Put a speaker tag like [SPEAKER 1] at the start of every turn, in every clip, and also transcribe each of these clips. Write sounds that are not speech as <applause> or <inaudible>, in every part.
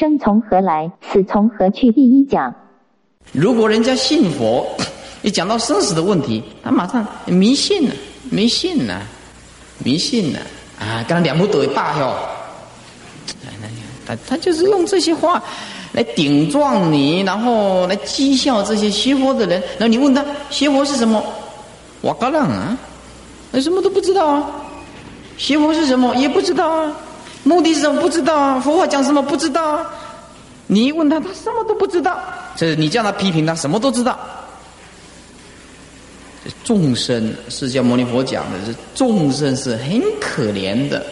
[SPEAKER 1] 生从何来，死从何去？第一讲。
[SPEAKER 2] 如果人家信佛，一讲到生死的问题，他马上迷信了，迷信了，迷信了啊！刚两不对罢哟。他他就是用这些话来顶撞你，然后来讥笑这些学佛的人。然后你问他学佛是什么？我嘎浪啊，那什么都不知道啊。学佛是什么？也不知道啊。目的是什么？不知道啊。佛法讲什么？不知道啊。你一问他，他什么都不知道。这你叫他批评他，什么都知道。众生，释迦牟尼佛讲的是众生是很可怜的，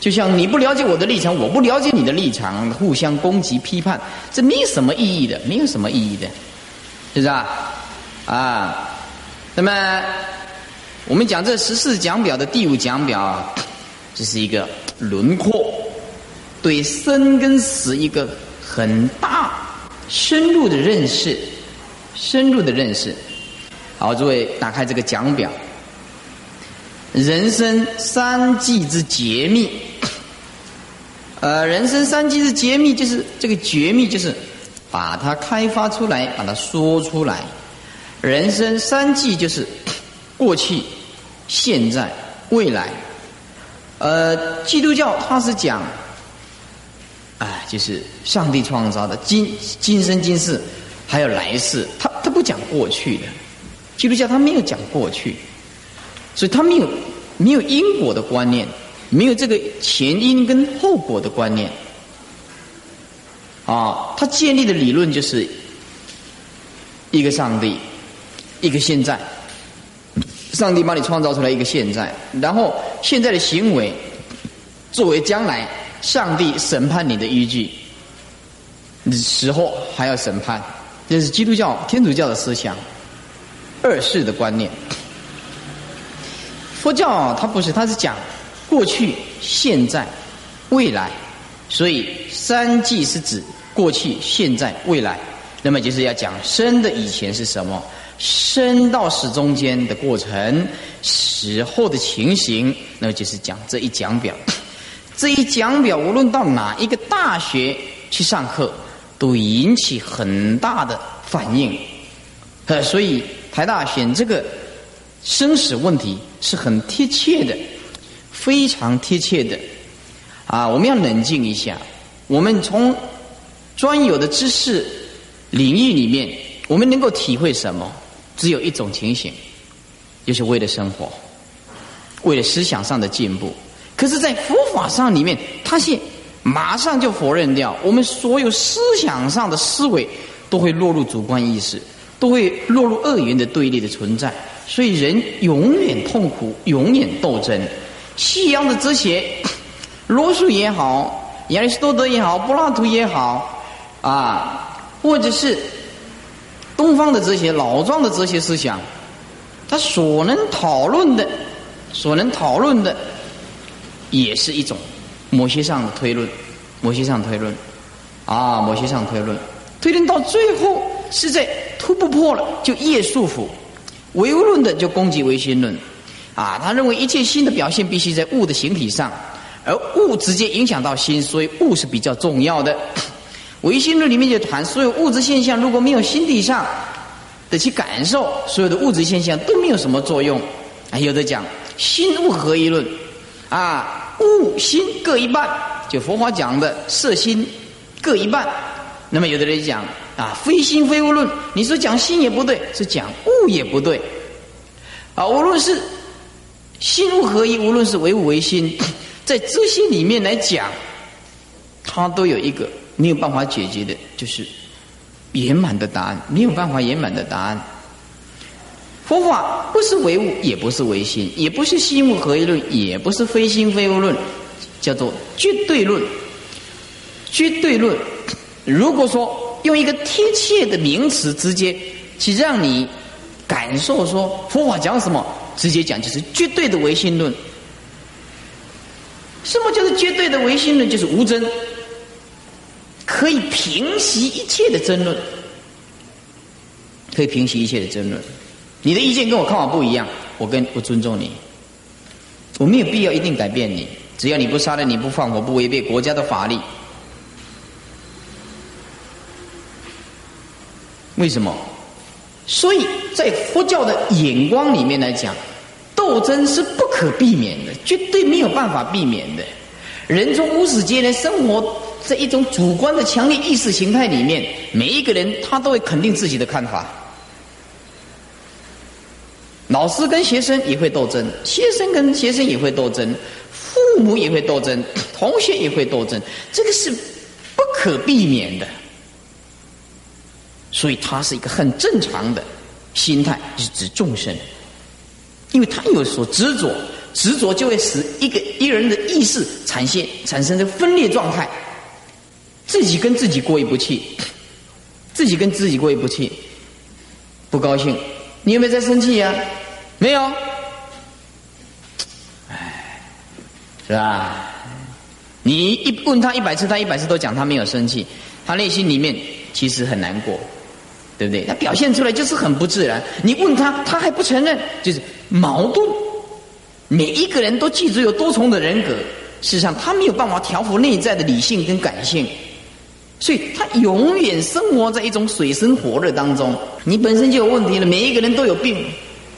[SPEAKER 2] 就像你不了解我的立场，我不了解你的立场，互相攻击批判，这没有什么意义的，没有什么意义的，是不是啊？啊，那么我们讲这十四讲表的第五讲表啊，这是一个轮廓，对生跟死一个很大、深入的认识，深入的认识。好，诸位打开这个讲表，人生三季之绝密。呃，人生三季之绝密，就是这个绝密，就是把它开发出来，把它说出来。人生三季就是过去、现在、未来。呃，基督教它是讲，哎，就是上帝创造的今今生今世，还有来世，他他不讲过去的。基督教他没有讲过去，所以他没有没有因果的观念，没有这个前因跟后果的观念。啊，他建立的理论就是一个上帝，一个现在，上帝把你创造出来一个现在，然后现在的行为作为将来上帝审判你的依据，时候还要审判，这是基督教天主教的思想。二世的观念，佛教它不是，它是讲过去、现在、未来，所以三际是指过去、现在、未来。那么就是要讲生的以前是什么，生到死中间的过程，死后的情形，那就是讲这一讲表。这一讲表，无论到哪一个大学去上课，都引起很大的反应。呃，所以。台大选这个生死问题是很贴切的，非常贴切的啊！我们要冷静一下。我们从专有的知识领域里面，我们能够体会什么？只有一种情形，就是为了生活，为了思想上的进步。可是，在佛法上里面，他现马上就否认掉我们所有思想上的思维都会落入主观意识。都会落入二元的对立的存在，所以人永远痛苦，永远斗争。西洋的哲学，罗素也好，亚里士多德也好，柏拉图也好，啊，或者是东方的哲学，老庄的哲学思想，他所能讨论的，所能讨论的，也是一种某些上的推论，某些上推论，啊，某些上推论，推论到最后是在。突不破了，就业束缚；唯物论的就攻击唯心论，啊，他认为一切心的表现必须在物的形体上，而物直接影响到心，所以物是比较重要的。唯心论里面就谈，所有物质现象如果没有心地上的去感受，所有的物质现象都没有什么作用。啊，有的讲心物合一论，啊，物心各一半，就佛法讲的色心各一半。那么有的人讲。啊，非心非物论，你说讲心也不对，是讲物也不对。啊，无论是心物合一，无论是唯物唯心，在这些里面来讲，它都有一个没有办法解决的，就是圆满的答案，没有办法圆满的答案。佛法不是唯物，也不是唯心，也不是心物合一论，也不是非心非物论，叫做绝对论。绝对论，如果说。用一个贴切的名词，直接去让你感受说佛法讲什么，直接讲就是绝对的唯心论。什么叫做绝对的唯心论？就是无争，可以平息一切的争论。可以平息一切的争论。你的意见跟我看法不一样我跟我尊重你。我没有必要一定改变你。只要你不杀人你不放火不违背国家的法律。为什么？所以在佛教的眼光里面来讲斗争是不可避免的绝对没有办法避免的。人从无始接连生活在一种主观的强烈意识形态里面，每一个人他都会肯定自己的看法。老师跟学生也会斗争，学生跟学生也会斗争，父母也会斗争，同学也会斗争，这个是不可避免的。所以，他是一个很正常的心态，是指众生，因为他有所执着，执着就会使一个一人的意识产生产生的分裂状态，自己跟自己过意不去，自己跟自己过意不去，不高兴，你有没有在生气呀？没有，哎，是吧？你一问他一百次，他一百次都讲他没有生气，他内心里面其实很难过。对不对？他表现出来就是很不自然。你问他，他还不承认，就是矛盾。每一个人都记住有多重的人格，事实上他没有办法调服内在的理性跟感性，所以他永远生活在一种水深火热当中。你本身就有问题了，每一个人都有病。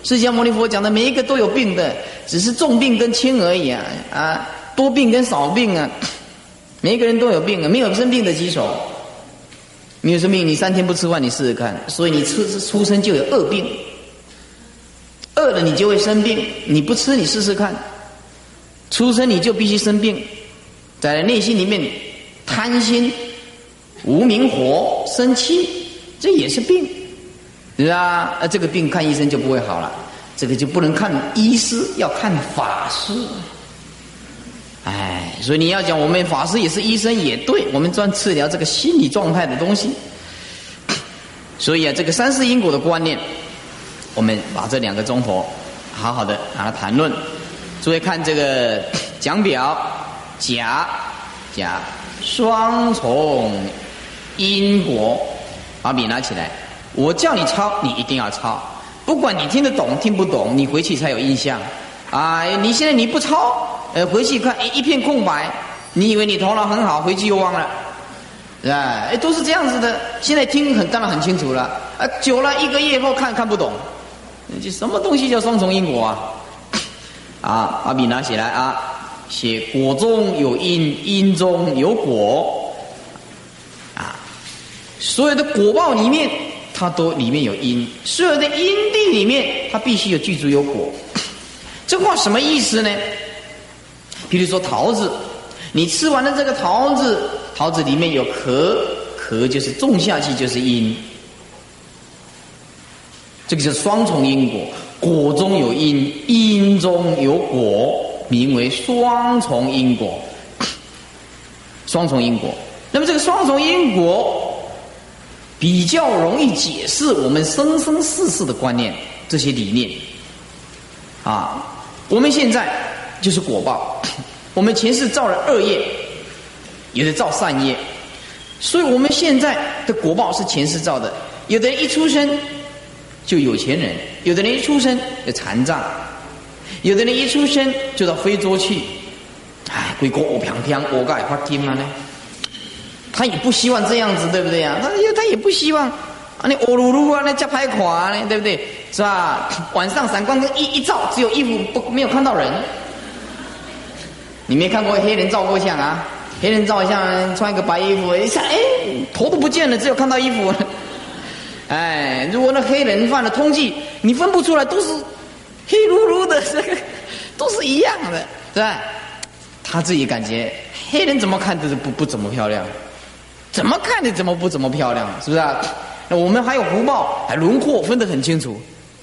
[SPEAKER 2] 释迦牟尼佛讲的每一个都有病的，只是重病跟轻而已啊啊，多病跟少病啊，<coughs> 每一个人都有病啊，没有生病的棘手。没有生病，你三天不吃饭，你试试看。所以你出出生就有恶病，饿了你就会生病。你不吃，你试试看，出生你就必须生病，在内心里面贪心、无名火、生气，这也是病，是吧？啊，这个病看医生就不会好了，这个就不能看医师，要看法师。哎，所以你要讲我们法师也是医生也对，我们专治疗这个心理状态的东西。所以啊，这个三世因果的观念，我们把这两个钟头好好的让它谈论。诸位看这个讲表，甲甲双重因果，把笔拿起来，我叫你抄，你一定要抄，不管你听得懂听不懂，你回去才有印象。啊，你现在你不抄。呃，回去看一一片空白，你以为你头脑很好，回去又忘了，是吧？哎，都是这样子的。现在听很当然很清楚了，啊，久了一个月后看看不懂，这什么东西叫双重因果啊？啊，把笔拿起来啊，写果中有因，因中有果，所有的果报里面，它都里面有因，所有的因地里面，它必须有具足有果。这话什么意思呢？比如说桃子，你吃完了这个桃子，桃子里面有壳，壳就是种下去就是因，这个叫双重因果，果中有因，因中有果，名为双重因果。双重因果，那么这个双重因果比较容易解释我们生生世世的观念这些理念啊，我们现在。就是果报，<coughs> 我们前世造了恶业，有的造善业，所以我们现在的果报是前世造的。有的人一出生就有钱人，有的人一出生就残障，有的人一出生就到非洲去，哎，鬼国我平平，我该发天嘛呢？他也不希望这样子，对不对呀？他他也不希望啊，你欧噜噜啊，那叫拍垮呢，对不对？是吧？晚上闪光灯一一照，只有衣服不没有看到人。你没看过黑人照过相啊？黑人照相穿一个白衣服，一下哎，头都不见了，只有看到衣服。<laughs> 哎，如果那黑人犯了通缉，你分不出来，都是黑噜噜的，<laughs> 都是一样的，是吧？他自己感觉黑人怎么看都是不不怎么漂亮，怎么看你怎么不怎么漂亮，是不是？那我们还有福报，还轮廓分得很清楚，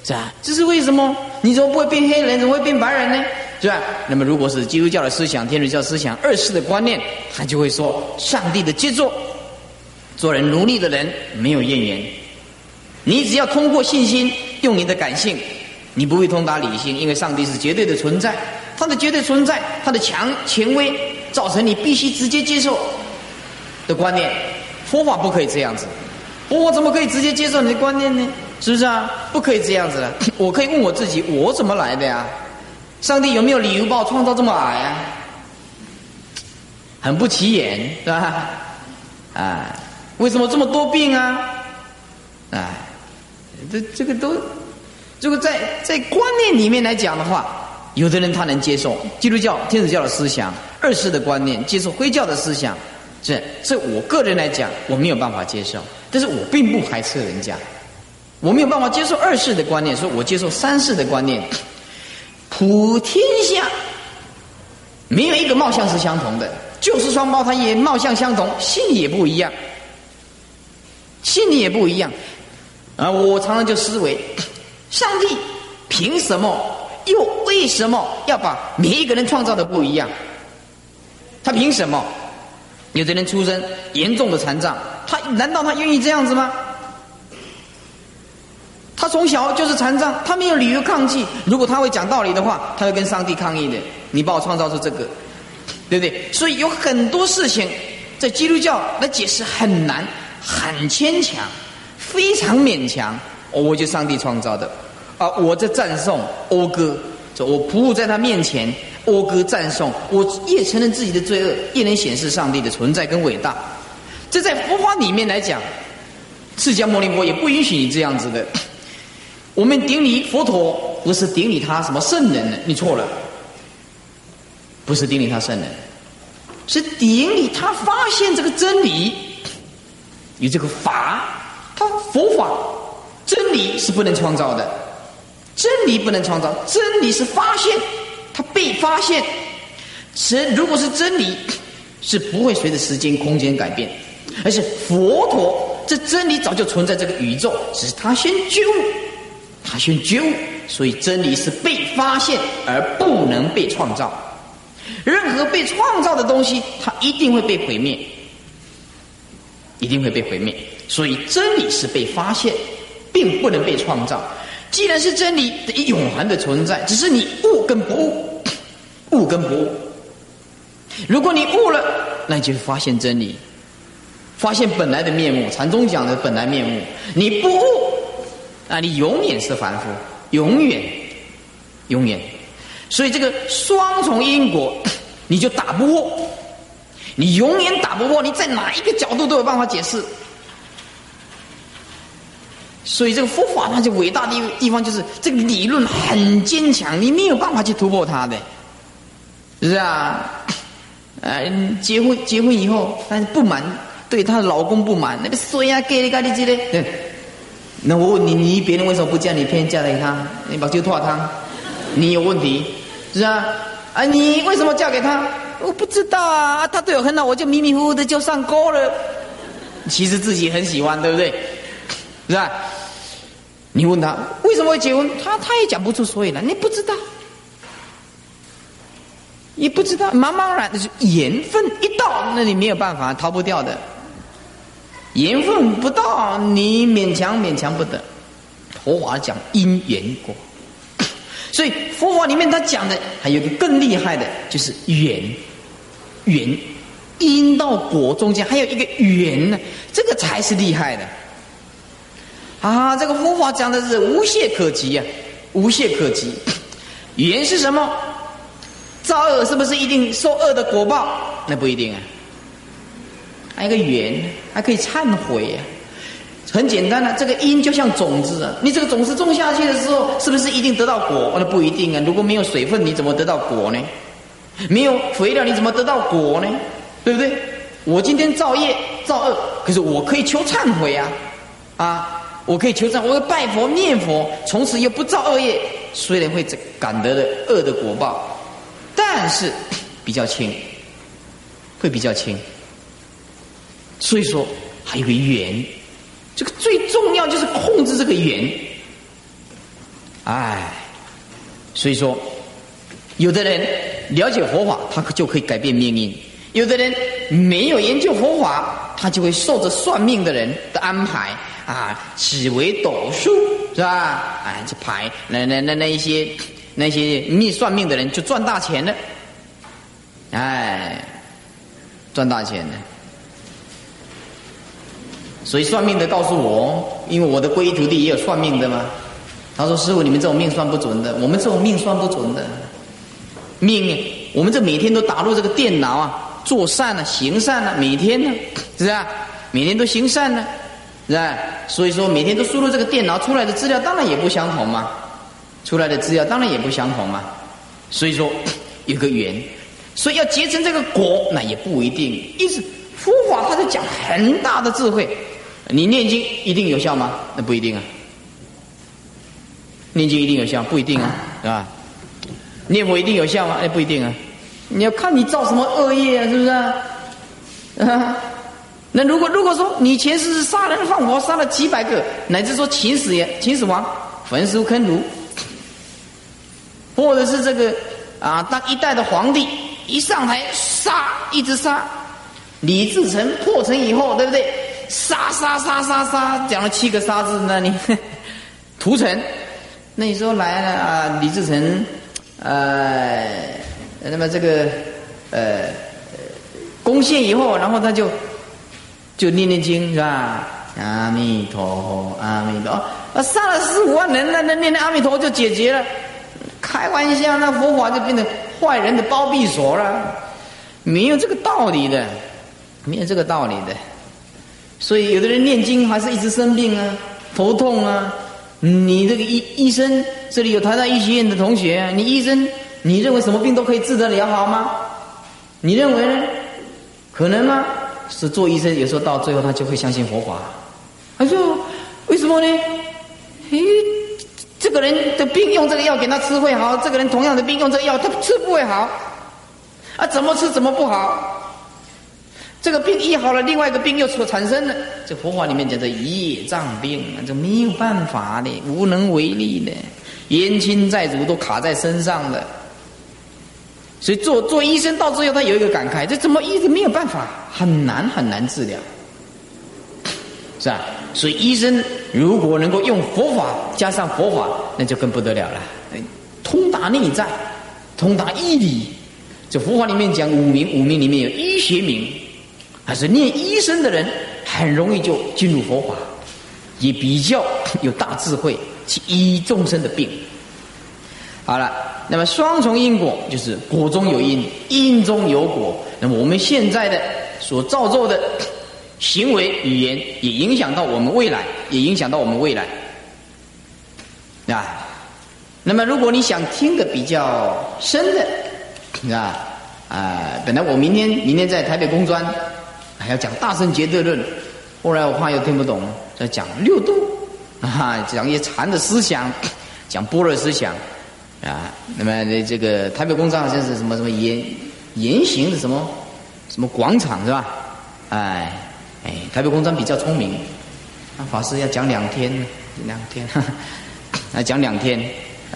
[SPEAKER 2] 是吧？这是为什么？你怎么不会变黑人，怎么会变白人呢？是吧？那么，如果是基督教的思想、天主教思想、二世的观念，他就会说：上帝的杰作，做人奴隶的人没有怨言。你只要通过信心，用你的感性，你不会通达理性，因为上帝是绝对的存在，他的绝对存在，他的强权威，造成你必须直接接受的观念。佛法不可以这样子，我怎么可以直接接受你的观念呢？是不是啊？不可以这样子的。<coughs> 我可以问我自己：我怎么来的呀？上帝有没有理由把我创造这么矮啊？很不起眼，是吧？啊，为什么这么多病啊？哎，这这个都，这个在在观念里面来讲的话，有的人他能接受基督教、天主教的思想，二世的观念，接受灰教的思想，这这我个人来讲我没有办法接受，但是我并不排斥人家，我没有办法接受二世的观念，所以我接受三世的观念。普天下没有一个貌相是相同的，就是双胞胎也貌相相同，心里也不一样，心里也不一样。啊，我常常就思维，上帝凭什么又为什么要把每一个人创造的不一样？他凭什么？有的人出生严重的残障，他难道他愿意这样子吗？他从小就是残障，他没有理由抗拒。如果他会讲道理的话，他会跟上帝抗议的。你把我创造出这个，对不对？所以有很多事情在基督教来解释很难，很牵强，非常勉强。我就上帝创造的啊！我在赞颂讴歌，我匍匐在他面前讴歌赞颂，我越承认自己的罪恶，越能显示上帝的存在跟伟大。这在佛法里面来讲，释迦牟尼佛也不允许你这样子的。我们顶礼佛陀，不是顶礼他什么圣人呢？你错了，不是顶礼他圣人，是顶礼他发现这个真理，有这个法，他佛法真理是不能创造的，真理不能创造，真理是发现，它被发现，是如果是真理，<coughs> 是不会随着时间空间改变，而是佛陀这真理早就存在这个宇宙，只是他先觉悟。他先觉悟，所以真理是被发现而不能被创造。任何被创造的东西，它一定会被毁灭，一定会被毁灭。所以真理是被发现，并不能被创造。既然是真理的永恒的存在，只是你悟跟不悟，悟跟不悟。如果你悟了，那你就发现真理，发现本来的面目。禅宗讲的本来面目，你不悟。啊，你永远是凡夫，永远，永远，所以这个双重因果，你就打不破，你永远打不破，你在哪一个角度都有办法解释。所以这个佛法它就伟大的地方就是这个理论很坚强，你没有办法去突破它的，是啊，呃，<coughs> 结婚结婚以后，但是不满，对她的老公不满，那个谁啊，给你干的这个，对。那我问你，你别人为什么不嫁你，偏嫁给他？你把酒托他，你有问题，是啊？啊，你为什么嫁给他？我不知道啊，他对我很好，我就迷迷糊糊的就上钩了。其实自己很喜欢，对不对？是吧？你问他为什么会结婚，他他也讲不出所以然，你不知道，你不知道，茫茫然的是缘分一到，那你没有办法逃不掉的。缘分不到，你勉强勉强不得。佛法讲因缘果，<coughs> 所以佛法里面他讲的还有个更厉害的，就是缘，缘因到果中间还有一个缘呢，这个才是厉害的。啊，这个佛法讲的是无懈可击啊，无懈可击。缘是什么？造恶是不是一定受恶的果报？那不一定啊。还有个缘，还可以忏悔呀，很简单的，这个因就像种子啊，你这个种子种下去的时候，是不是一定得到果？那不一定啊，如果没有水分，你怎么得到果呢？没有肥料，你怎么得到果呢？对不对？我今天造业造恶，可是我可以求忏悔啊，啊，我可以求忏，我拜佛念佛，从此又不造恶业，虽然会感得的恶的果报，但是比较轻，会比较轻。所以说，还有个缘，这个最重要就是控制这个缘。哎，所以说，有的人了解佛法，他就可以改变命运；有的人没有研究佛法，他就会受着算命的人的安排啊，只为斗数是吧？哎，这牌那那那那一些那些命算命的人就赚大钱了，哎，赚大钱了。所以算命的告诉我，因为我的皈依徒弟也有算命的嘛。他说：“师傅，你们这种命算不准的，我们这种命算不准的。命，我们这每天都打入这个电脑啊，做善了，行善了，每天呢，是啊，每天都行善呢。是吧？所以说每天都输入这个电脑出来的资料，当然也不相同嘛。出来的资料当然也不相同嘛。所以说有个缘，所以要结成这个果，那也不一定。意思佛法它在讲很大的智慧，你念经一定有效吗？那不一定啊。念经一定有效？不一定啊，是吧？念佛一定有效吗？哎，不一定啊。你要看你造什么恶业啊，是不是？啊，那如果如果说你前世是杀人放火杀了几百个，乃至说秦始秦始皇焚书坑儒，或者是这个啊当一代的皇帝一上台杀一直杀，李自成破城以后对不对？杀杀杀杀杀，讲了七个杀字，那你 <laughs> 屠城，那你说来了啊李自成，呃，那么这个呃。攻陷以后，然后他就就念念经是吧？阿弥陀佛，阿弥陀，啊，杀了十五万人，那那念念阿弥陀就解决了？开玩笑，那佛法就变成坏人的包庇所了，没有这个道理的，没有这个道理的。所以有的人念经还是一直生病啊，头痛啊。你这个医医生，这里有台大医学院的同学，你医生，你认为什么病都可以治得了好吗？你认为呢？可能吗？是做医生，有时候到最后他就会相信佛法。他说：“为什么呢？诶，这个人的病用这个药给他吃会好，这个人同样的病用这个药他吃不会好。啊，怎么吃怎么不好？这个病医好了，另外一个病又所产生了。这佛法里面讲的业障病啊，这没有办法的，无能为力的，冤亲债主都卡在身上的。”所以做做医生到最后，他有一个感慨：这怎么一直没有办法，很难很难治疗，是吧？所以医生如果能够用佛法加上佛法，那就更不得了了。通达内在，通达医理。这佛法里面讲五名，五名里面有医学名，还是念医生的人很容易就进入佛法，也比较有大智慧去医众生的病。好了。那么双重因果就是果中有因，因中有果。那么我们现在的所造作的行为语言，也影响到我们未来，也影响到我们未来。啊，那么如果你想听的比较深的，啊啊，本来我明天明天在台北工专还要讲大圣劫德论，后来我怕又听不懂，在讲六度啊，讲一些禅的思想，讲般若思想。啊，那么这这个台北工厂好像是什么什么圆圆形的什么什么广场是吧？哎哎，台北工厂比较聪明，那法师要讲两天，两天，<laughs> 来讲两天，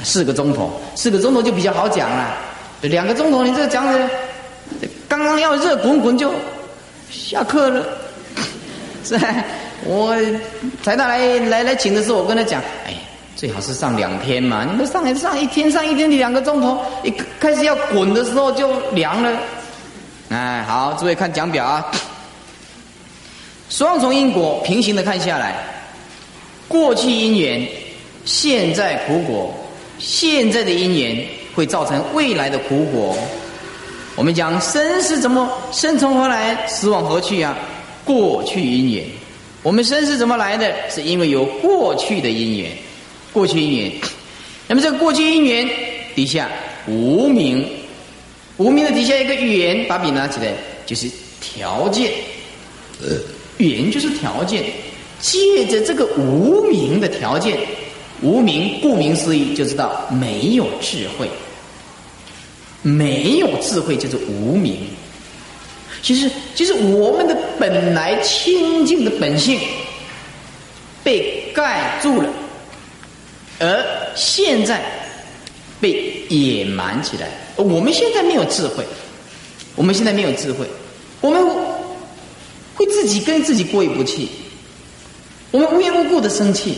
[SPEAKER 2] 四个钟头，四个钟头就比较好讲了。两个钟头你这讲的，刚刚要热滚滚就下课了，<laughs> 是吧？我才大来来来请的时候，我跟他讲，哎。最好是上两天嘛，你们上来上一天，上一天你两个钟头，一开始要滚的时候就凉了。哎，好，诸位看讲表啊，双重因果平行的看下来，过去因缘，现在苦果，现在的因缘会造成未来的苦果。我们讲生是怎么生从何来，死往何去啊？过去因缘，我们生是怎么来的？是因为有过去的因缘。过去因缘，那么这个过去因缘底下无名，无名的底下一个缘，把笔拿起来就是条件，呃，缘就是条件，借着这个无名的条件，无名顾名思义就知道没有智慧，没有智慧就是无名。其实，其实我们的本来清净的本性被盖住了。而现在被野蛮起来，我们现在没有智慧，我们现在没有智慧，我们会自己跟自己过意不去，我们无缘无故的生气，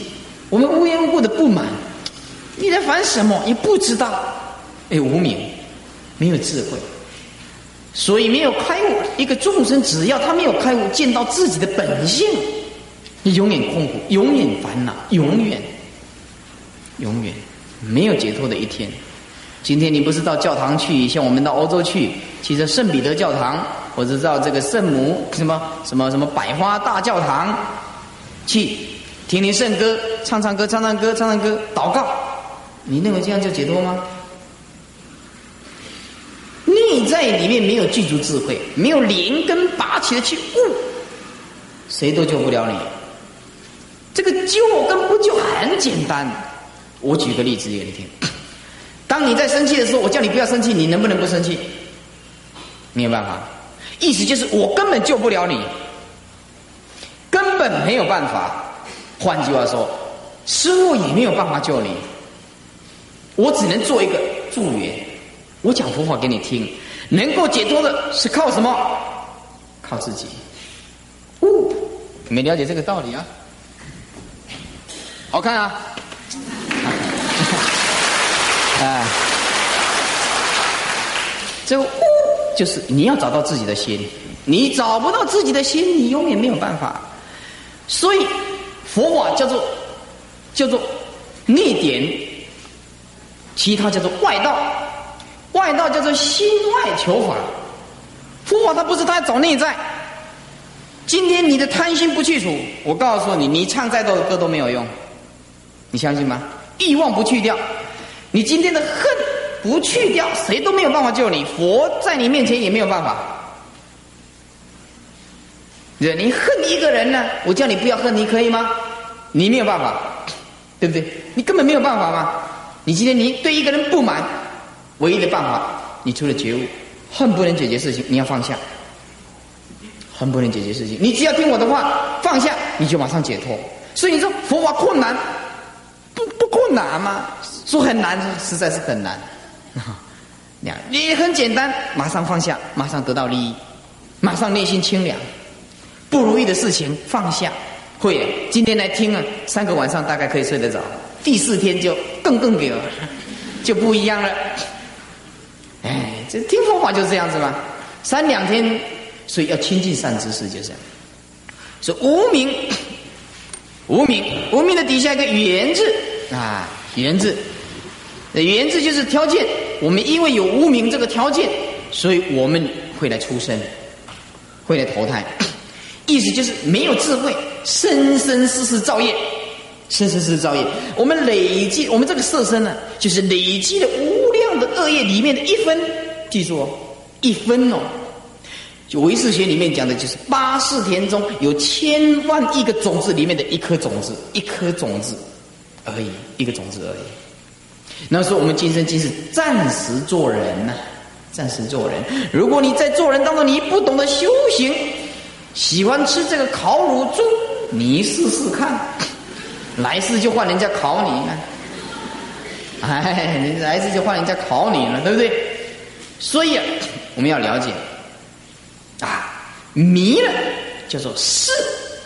[SPEAKER 2] 我们无缘无故的不满，你在烦什么？你不知道，哎，无名，没有智慧，所以没有开悟。一个众生只要他没有开悟，见到自己的本性，你永远痛苦，永远烦恼，永远。永远没有解脱的一天。今天你不是到教堂去，像我们到欧洲去，其实圣彼得教堂，或者到这个圣母什么什么什么百花大教堂，去听听圣歌，唱唱歌，唱唱歌，唱唱歌，祷告。你认为这样就解脱吗？内在里面没有具足智慧，没有连根拔起的去悟，谁都救不了你。这个救跟不救很简单。我举个例子给你听：当你在生气的时候，我叫你不要生气，你能不能不生气？没有办法。意思就是我根本救不了你，根本没有办法。换句话说，师傅也没有办法救你。我只能做一个助缘，我讲佛法给你听，能够解脱的是靠什么？靠自己。哦，没了解这个道理啊？好看啊！哎，这悟就是你要找到自己的心，你找不到自己的心，你永远没有办法。所以佛法叫做叫做内点。其他叫做外道，外道叫做心外求法。佛法它不是他找内在。今天你的贪心不去除，我告诉你，你唱再多的歌都没有用。你相信吗？欲望不去掉，你今天的恨不去掉，谁都没有办法救你。佛在你面前也没有办法。你恨一个人呢，我叫你不要恨，你可以吗？你没有办法，对不对？你根本没有办法吗？你今天你对一个人不满，唯一的办法，你除了觉悟，恨不能解决事情，你要放下，恨不能解决事情，你只要听我的话，放下，你就马上解脱。所以你说佛法困难，不不困难吗？说很难，实在是很难。<laughs> 你很简单，马上放下，马上得到利益，马上内心清凉。不如意的事情放下，会今天来听啊，三个晚上大概可以睡得着。第四天就更更给了，<laughs> 就不一样了。哎，这听佛法就是这样子嘛。三两天，所以要亲近善知识，就这样。说无名，无名，无名的底下一个缘字啊，缘字，缘字就是条件。我们因为有无名这个条件，所以我们会来出生，会来投胎。<coughs> 意思就是没有智慧，生生世世造业。生生世世造业，我们累积，我们这个色身呢，就是累积了无量的恶业里面的一分。记住哦，一分哦。就唯识学里面讲的，就是八世田中有千万亿个种子里面的一颗种子，一颗种子而已，一个种子而已。那是我们今生今世暂时做人呐，暂时做人。如果你在做人当中你不懂得修行，喜欢吃这个烤乳猪，你试试看。来世就换人家考你呢，哎，来世就换人家考你了，对不对？所以啊，我们要了解啊，迷了叫做事，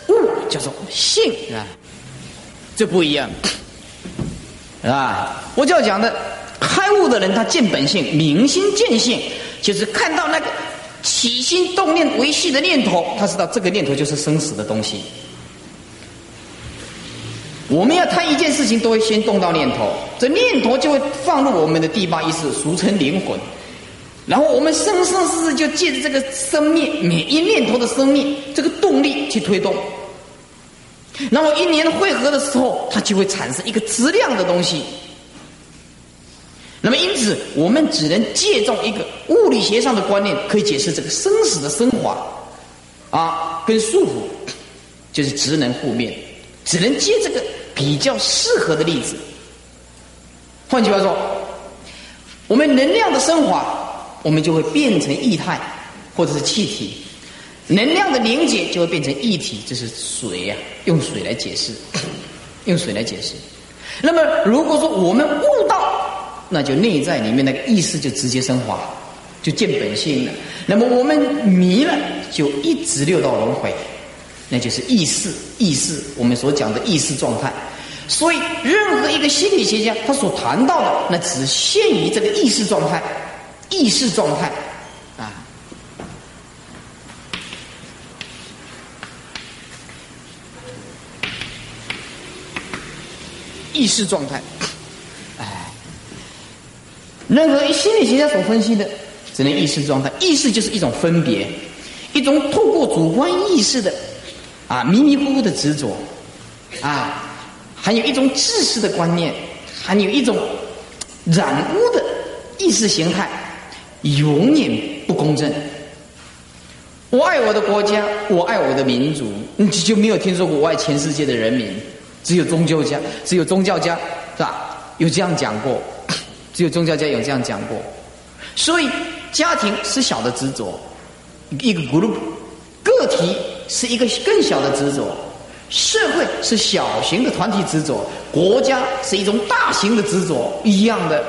[SPEAKER 2] 悟叫做性，是吧？这不一样，是吧？我就要讲的，开悟的人他见本性，明心见性，就是看到那个起心动念维系的念头，他知道这个念头就是生死的东西。我们要谈一件事情，都会先动到念头，这念头就会放入我们的第八意识，俗称灵魂。然后我们生生世世就借着这个生命，每一念头的生命这个动力去推动。然后一年汇合的时候，它就会产生一个质量的东西。那么因此，我们只能借重一个物理学上的观念，可以解释这个生死的升华啊，跟束缚就是职能负面。只能借这个比较适合的例子。换句话说，我们能量的升华，我们就会变成液态或者是气体；能量的凝结就会变成液体，这是水呀。用水来解释，用水来解释。那么，如果说我们悟道，那就内在里面那个意识就直接升华，就见本性了。那么我们迷了，就一直六道轮回。那就是意识，意识，我们所讲的意识状态。所以，任何一个心理学家，他所谈到的，那只限于这个意识状态，意识状态，啊，意识状态。哎，任何心理学家所分析的，只能意识状态。意识就是一种分别，一种透过主观意识的。啊，迷迷糊糊的执着，啊，还有一种自私的观念，还有一种染污的意识形态，永远不公正。我爱我的国家，我爱我的民族，你就没有听说过我爱全世界的人民？只有宗教家，只有宗教家，是吧？有这样讲过，<coughs> 只有宗教家有这样讲过。所以，家庭是小的执着，一个 group，个体是一个更小的执着，社会是小型的团体执着，国家是一种大型的执着，一样的。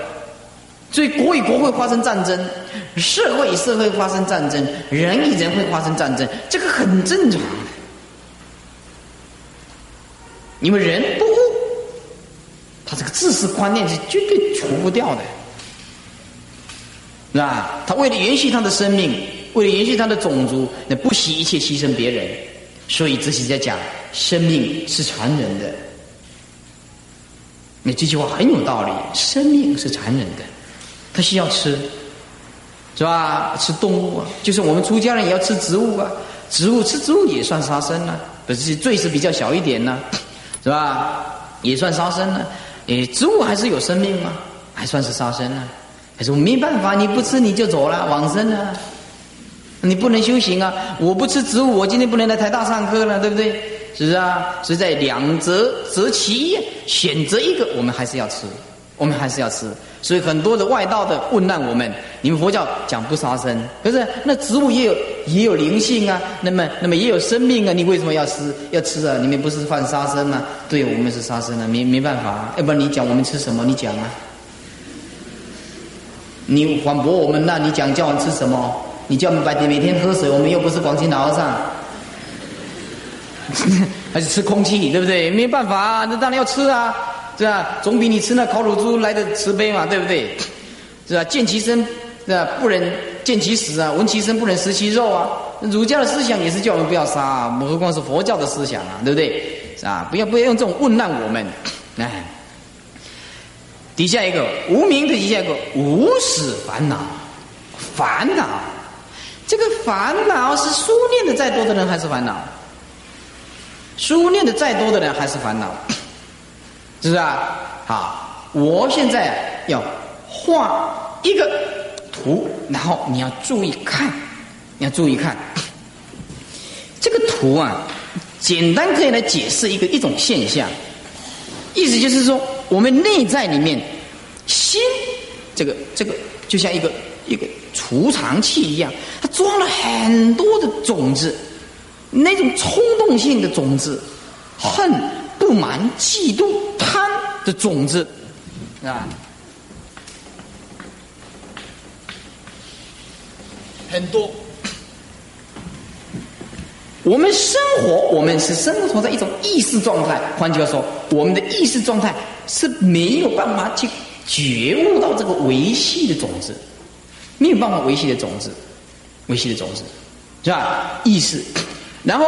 [SPEAKER 2] 所以，国与国会发生战争，社会与社会发生战争，人与人会发生战争，这个很正常。因为人不，他这个自私观念是绝对除不掉的，是吧？他为了延续他的生命，为了延续他的种族，那不惜一切牺牲别人。所以这是在讲，生命是残忍的。那这句话很有道理，生命是残忍的。他需要吃，是吧？吃动物啊，就是我们出家人也要吃植物啊。植物吃植物也算杀生呢，不是罪是比较小一点呢，是吧？也算杀生呢。诶，植物还是有生命吗？还算是杀生呢。可是我没办法，你不吃你就走了，往生了，你不能修行啊！我不吃植物，我今天不能来台大上课了，对不对？是不是啊？所以在两择择其一，选择一个，我们还是要吃，我们还是要吃。所以很多的外道的问难我们，你们佛教讲不杀生，可是那植物也有也有灵性啊，那么那么也有生命啊，你为什么要吃要吃啊？你们不是犯杀生吗？对我们是杀生啊，没没办法，要不然你讲我们吃什么？你讲啊，你反驳我们，那你讲叫我们吃什么？你叫我们白天每天喝水，我们又不是广清老和尚，<laughs> 还是吃空气，对不对？没办法啊，那当然要吃啊。是吧？总比你吃那烤乳猪来的慈悲嘛，对不对？是吧？见其生，是吧？不忍见其死啊！闻其声，不忍食其肉啊！儒家的思想也是叫我们不要杀啊，何况是佛教的思想啊，对不对？是吧？不要不要用这种问难我们。哎，底下一个无名的底下一个无始烦恼，烦恼，这个烦恼是书念的再多的人还是烦恼？书念的再多的人还是烦恼。是不是啊？好，我现在要画一个图，然后你要注意看，你要注意看这个图啊。简单可以来解释一个一种现象，意思就是说，我们内在里面心这个这个就像一个一个储藏器一样，它装了很多的种子，那种冲动性的种子，恨。不满、嫉妒、的种子啊，很多。我们生活，我们是生活在一种意识状态。换句话说，我们的意识状态是没有办法去觉悟到这个维系的种子，没有办法维系的种子，维系的种子，是吧？意识，然后。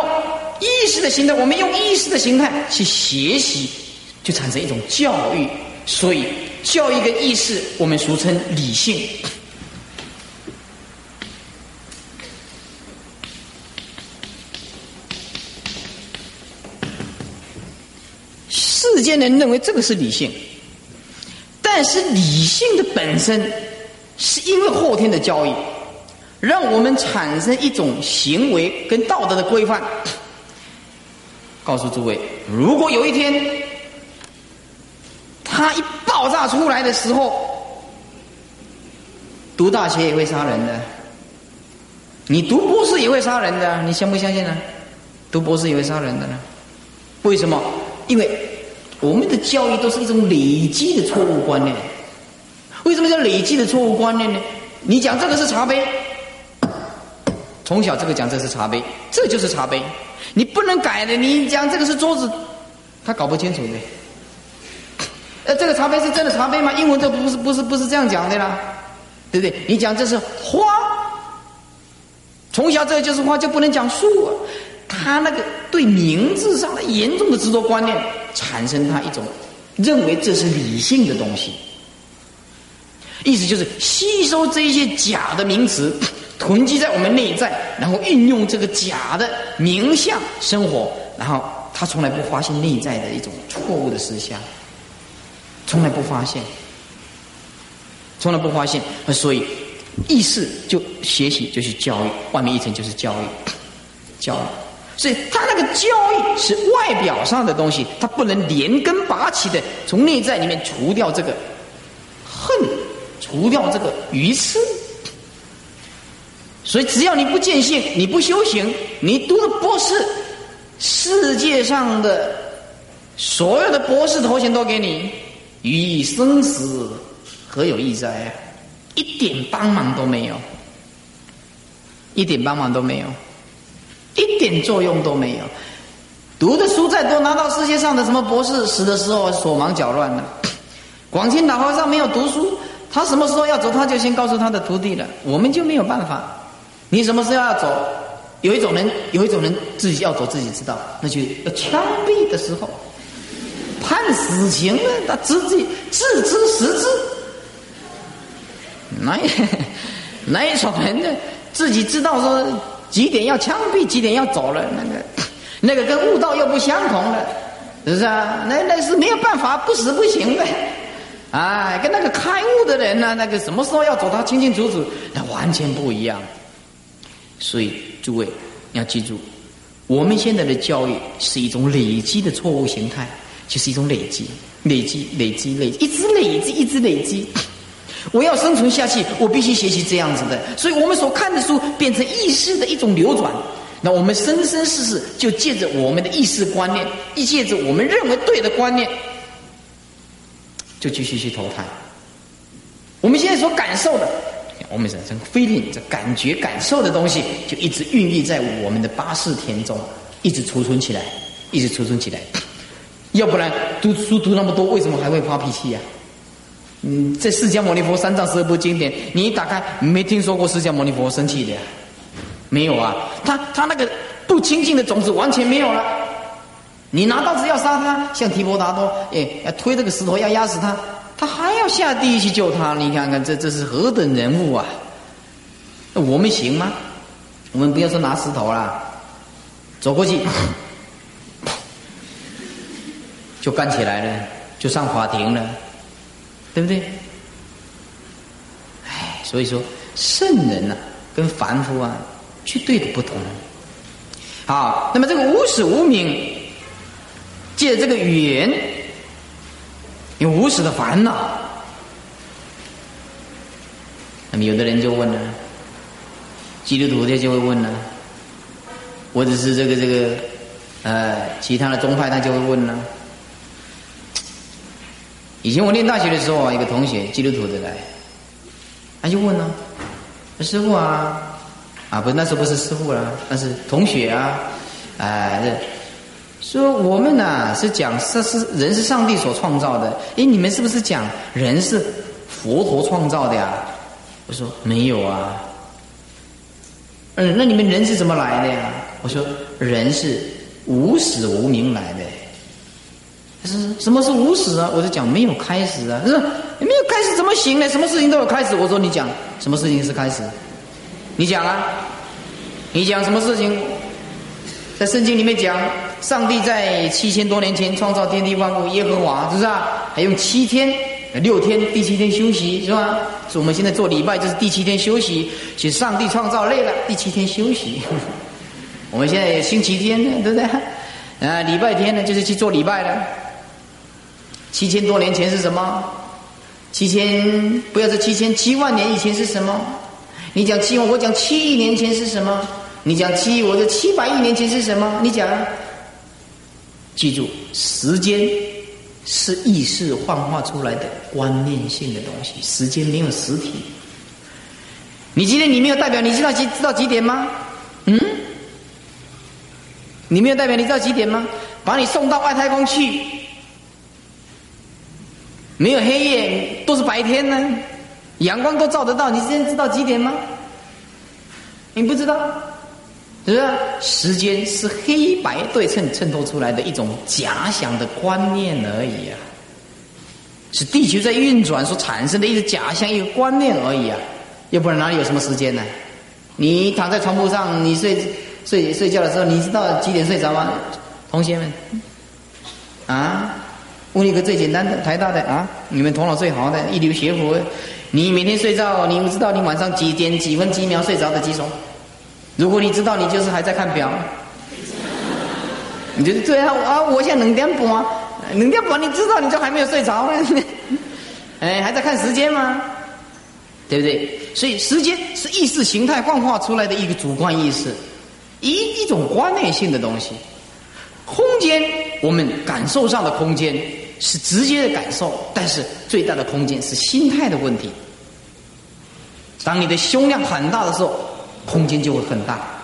[SPEAKER 2] 意识的形态，我们用意识的形态去学习，就产生一种教育。所以，教育跟意识，我们俗称理性。世间人认为这个是理性，但是理性的本身，是因为后天的教育，让我们产生一种行为跟道德的规范。<coughs> 告诉诸位，如果有一天，他一爆炸出来的时候，读大学也会杀人的，你读博士也会杀人的，你相不相信呢？读博士也会杀人的呢？为什么？因为我们的教育都是一种累积的错误观念。为什么叫累积的错误观念呢？你讲这个是茶杯，从小这个讲这是茶杯，这就是茶杯。你不能改的，你讲这个是桌子，他搞不清楚的。呃，这个茶杯是真的茶杯吗？英文这不是不是不是这样讲的啦，对不对？你讲这是花，从小这就是花，就不能讲树啊。他那个对名字上的严重的执着观念，产生他一种认为这是理性的东西，意思就是吸收这些假的名词。囤积在我们内在，然后运用这个假的名相生活，然后他从来不发现内在的一种错误的思想，从来不发现，从来不发现，所以意识就学习就是教育，外面一层就是教育，<coughs> 教育，所以他那个教育是外表上的东西，他不能连根拔起的从内在里面除掉这个恨，除掉这个愚痴。所以，只要你不见性，你不修行，你读的博士，世界上的所有的博士头衔都给你，于生死何有益哉？一点帮忙都没有，一点帮忙都没有，一点作用都没有。读的书再多，拿到世界上的什么博士，死的时候手忙脚乱的。广清老和尚没有读书，他什么时候要走，他就先告诉他的徒弟了，我们就没有办法。你什么时候要走？有一种人，有一种人自己要走，自己知道，那就要枪毙的时候，判死刑了，他自己自知实知。<laughs> 那那一种人呢，自己知道说几点要枪毙，几点要走了，那个那个跟悟道又不相同了，是不是啊？那那是没有办法，不死不行的。哎，跟那个开悟的人呢，那个什么时候要走，他清清楚楚，那完全不一样。所以，诸位要记住，我们现在的教育是一种累积的错误形态，就是一种累积、累积、累积、累，一直累积，一直累积。我要生存下去，我必须学习这样子的。所以我们所看的书变成意识的一种流转，那我们生生世世就借着我们的意识观念，一借着我们认为对的观念，就继续去投胎。我们现在所感受的。我们人生非定这感觉感受的东西，就一直孕育在我们的八世田中，一直储存起来，一直储存起来。要不然读书读那么多，为什么还会发脾气呀？嗯，在释迦牟尼佛三藏十二部经典，你一打开，没听说过释迦牟尼佛生气的呀？没有啊，他他那个不清净的种子完全没有了。你拿刀子要杀他，像提婆达多，哎，要推这个石头要压死他。他还要下地狱去救他，你看看这这是何等人物啊？我们行吗？我们不要说拿石头啦，走过去就干起来了，就上法庭了，对不对？哎，所以说圣人呐，跟凡夫啊，绝对的不同。好，那么这个无始无明，借这个语言。有无始的烦恼，那么有的人就问了，基督徒他就会问了，或者是这个这个，呃，其他的宗派他就会问了。以前我念大学的时候啊，一个同学基督徒的来，他就问呢，师傅啊，啊不，那时候不是师傅了，那是同学啊，哎这。说我们呢是讲是是人是上帝所创造的，哎，你们是不是讲人是佛陀创造的呀？我说没有啊。嗯，那你们人是怎么来的呀？我说人是无始无明来的。什么是无始啊？我就讲没有开始啊。他说没有开始怎么行呢？什么事情都有开始。我说你讲什么事情是开始？你讲啊，你讲什么事情？在圣经里面讲。上帝在七千多年前创造天地万物，耶和华是不是啊？还用七天、六天，第七天休息是吧？是我们现在做礼拜就是第七天休息，其实上帝创造累了，第七天休息。<laughs> 我们现在星期天，对不对？啊，礼拜天呢就是去做礼拜了。七千多年前是什么？七千不要说七千七万年以前是什么？你讲七万，我讲七亿年前是什么？你讲七，我就七百亿年前是什么？你讲。记住，时间是意识幻化出来的观念性的东西，时间没有实体。你今天你没有代表，你知道几知道几点吗？嗯？你没有代表，你知道几点吗？把你送到外太空去，没有黑夜，都是白天呢，阳光都照得到。你现在知道几点吗？你不知道。是不是？时间是黑白对称衬托出来的一种假想的观念而已啊，是地球在运转所产生的一个假象、一个观念而已啊，要不然哪里有什么时间呢？你躺在床铺上，你睡睡睡觉的时候，你知道几点睡着吗？同学们，啊，问一个最简单的，台大的啊，你们头脑最好的一流学府，你每天睡觉，你不知道你晚上几点几分几秒睡着的几种？如果你知道，你就是还在看表。你就是对啊？啊，我现在两点半，两点半，你知道你就还没有睡着呢？<laughs> 哎，还在看时间吗？对不对？所以时间是意识形态幻化出来的一个主观意识，一一种观念性的东西。空间，我们感受上的空间是直接的感受，但是最大的空间是心态的问题。当你的胸量很大的时候，空间就会很大。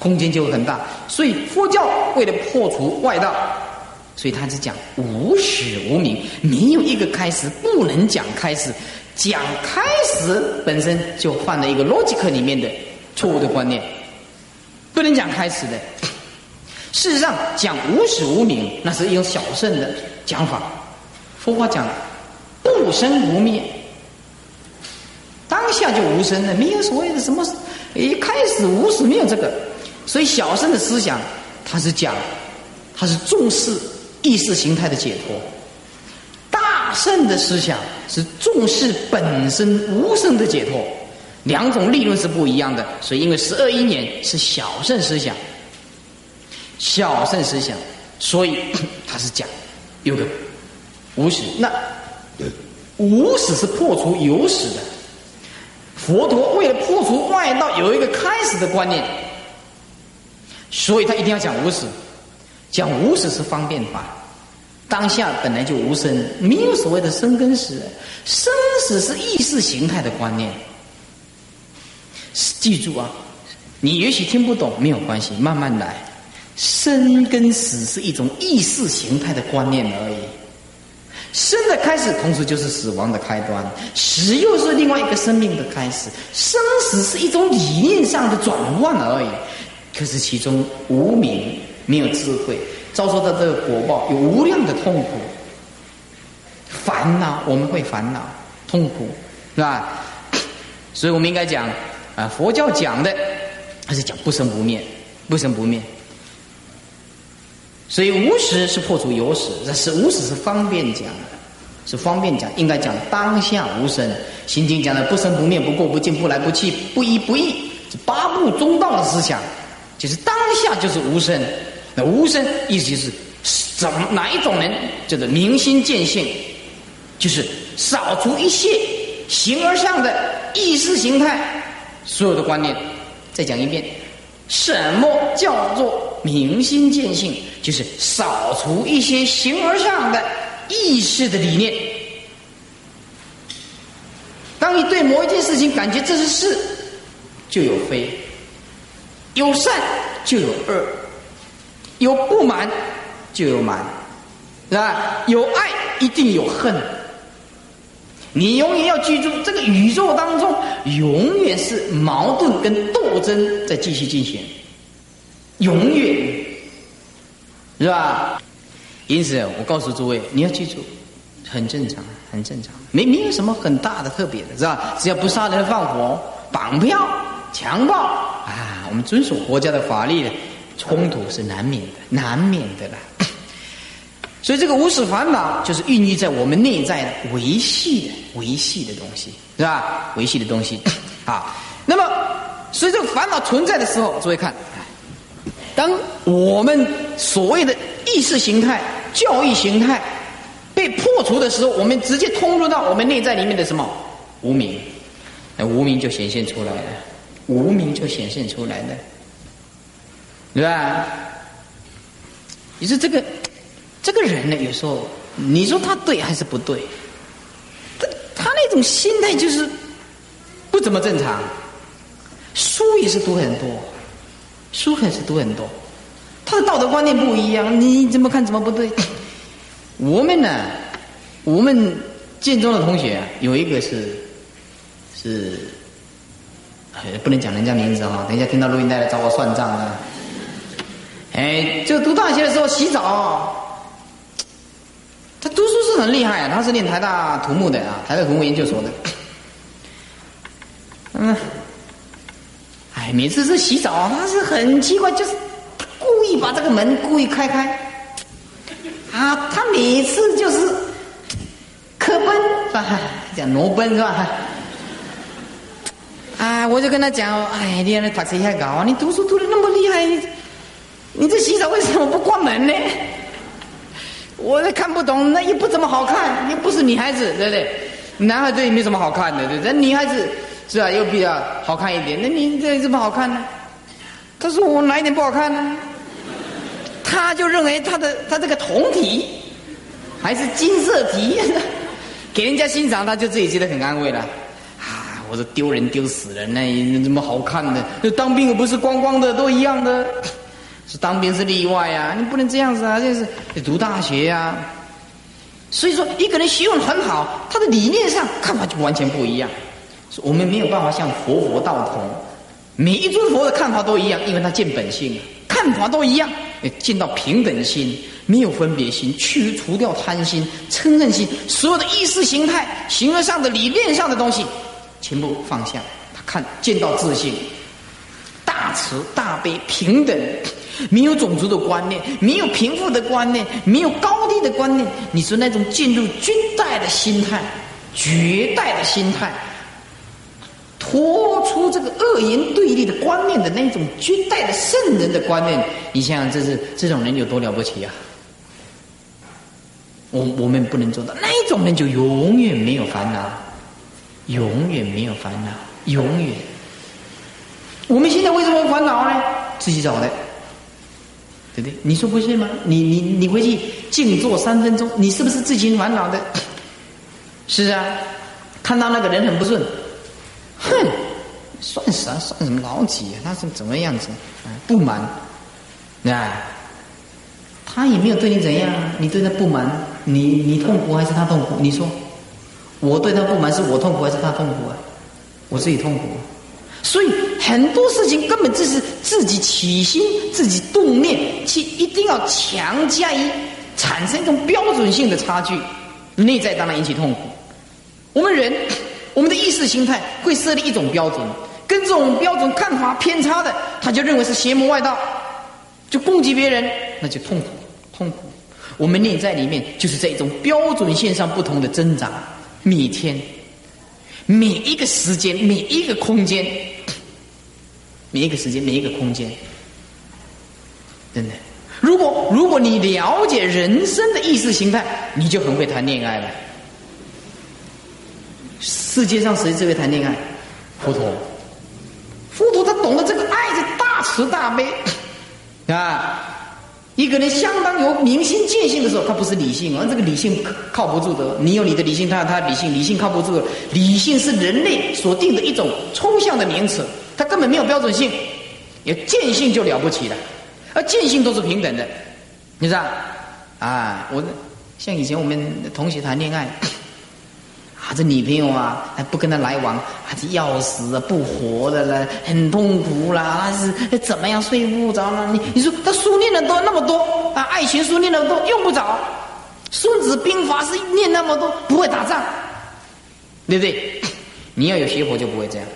[SPEAKER 2] 空间就会很大，所以佛教为了破除外道，所以他是讲无始无明，没有一个开始，不能讲开始，讲开始本身就犯了一个逻辑课里面的错误的观念，不能讲开始的。事实上，讲无始无明，那是一种小圣的讲法。佛法讲不生不灭，当下就无生了，没有所谓的什么一开始无始没有这个。所以小圣的思想，他是讲，他是重视意识形态的解脱；大圣的思想是重视本身无声的解脱。两种理论是不一样的。所以，因为十二一年是小圣思想，小圣思想，所以 <clears throat> 他是讲有个无始。那无始是破除有始的。佛陀为了破除外道有一个开始的观念。所以他一定要讲无始，讲无始是方便法。当下本来就无生，没有所谓的生跟死，生死是意识形态的观念。记住啊，你也许听不懂没有关系，慢慢来。生跟死是一种意识形态的观念而已。生的开始，同时就是死亡的开端；死又是另外一个生命的开始。生死是一种理念上的转换而已。可是其中无明没有智慧，遭受到这个果报有无量的痛苦、烦恼，我们会烦恼、痛苦，是吧？所以我们应该讲啊，佛教讲的还是讲不生不灭，不生不灭。所以无始是破除有始，这是无始是方便讲的，是方便讲，应该讲当下无生。心经讲的不生不灭、不过不进、不来不去、不依不异，是八部中道的思想。就是当下就是无声，那无声意思就是怎么哪一种人叫做明心见性，就是扫除一切形而上的意识形态所有的观念。再讲一遍，什么叫做明心见性？就是扫除一些形而上的意识的理念。当你对某一件事情感觉这是是，就有非。有善就有恶，有不满就有满，是吧？有爱一定有恨。你永远要记住，这个宇宙当中永远是矛盾跟斗争在继续进行，永远，是吧？因此，我告诉诸位，你要记住，很正常，很正常，没没有什么很大的特别的，是吧？只要不杀人放火、绑票、强暴啊。我们遵守国家的法律的冲突是难免的，难免的啦。<coughs> 所以这个无始烦恼就是孕育在我们内在的维系的维系的东西，是吧？维系的东西啊。那么，所以这个烦恼存在的时候，诸位看，当我们所谓的意识形态、教育形态被破除的时候，我们直接通入到我们内在里面的什么无名，那无名就显现出来了。无名就显现出来了，对吧？你说这个这个人呢，有时候你说他对还是不对？他他那种心态就是不怎么正常。书也是读很多，书还是读很多，他的道德观念不一样，你怎么看怎么不对？<coughs> 我们呢，我们建中的同学，有一个是是。不能讲人家名字哈，等一下听到录音带来找我算账啊！哎，就读大学的时候洗澡，他读书是很厉害啊，他是念台大土木的啊，台大土木研究所的。嗯，每次是洗澡，他是很奇怪，就是故意把这个门故意开开，啊，他每次就是磕奔是吧？讲挪奔是吧？啊，我就跟他讲，哎，你那读书还高，你读书读的那么厉害，你这洗澡为什么不关门呢？我都看不懂，那也不怎么好看，又不是女孩子，对不对？男孩子也没什么好看的，对不对？女孩子是吧，又比较好看一点，那你这怎么好看呢？他说我哪一点不好看呢？他就认为他的他这个铜体还是金色体，<laughs> 给人家欣赏，他就自己觉得很安慰了。啊，我说丢人丢死人，那怎么好看的？那当兵又不是光光的，都一样的。是当兵是例外呀，你不能这样子啊！这是读大学呀。所以说，一个人学问很好，他的理念上看法就完全不一样。我们没有办法像佛佛道同，每一尊佛的看法都一样，因为他见本性，看法都一样。见到平等心，没有分别心，去除掉贪心、嗔恨心，所有的意识形态、形而上的、理念上的东西，全部放下。他看见到自信，大慈大悲平等。没有种族的观念，没有贫富的观念，没有高低的观念。你说那种进入军代的心态、绝代的心态，脱出这个恶言对立的观念的那种绝代的圣人的观念，你想想，这是这种人有多了不起呀？我我们不能做到，那种人就永远没有烦恼，永远没有烦恼，永远。我们现在为什么烦恼呢？自己找的。对不对？你说不是吗？你你你回去静坐三分钟，你是不是自寻烦恼的？<coughs> 是啊，看到那个人很不顺，哼，算啥？算什么老几啊？他是怎么样子？不满，啊，他也没有对你怎样，你对他不满，你你痛苦还是他痛苦？你说，我对他不满，是我痛苦还是他痛苦啊？我自己痛苦。所以很多事情根本就是自己起心、自己动念，去一定要强加于产生一种标准性的差距，内在当然引起痛苦。我们人，我们的意识形态会设立一种标准，跟这种标准看法偏差的，他就认为是邪魔外道，就攻击别人，那就痛苦，痛苦。我们内在里面就是在一种标准线上不同的挣扎，每天。每一个时间，每一个空间，每一个时间，每一个空间，真的。如果如果你了解人生的意识形态，你就很会谈恋爱了。世界上谁最会谈恋爱？佛陀。佛陀他懂得这个爱是大慈大悲啊。一个人相当有明心见性的时候，他不是理性，而这个理性靠不住的。你有你的理性，他有他的理性，理性靠不住。理性是人类所定的一种抽象的名词，它根本没有标准性。有见性就了不起了，而见性都是平等的，你知道？啊，我像以前我们同学谈恋爱。啊，这女朋友啊，还不跟他来往，还是要死啊，不活的了，很痛苦啦，那是怎么样睡不着呢？你你说他书念的多那么多啊，爱情书念的多用不着，孙子兵法是念那么多不会打仗，对不对？你要有邪火就不会这样，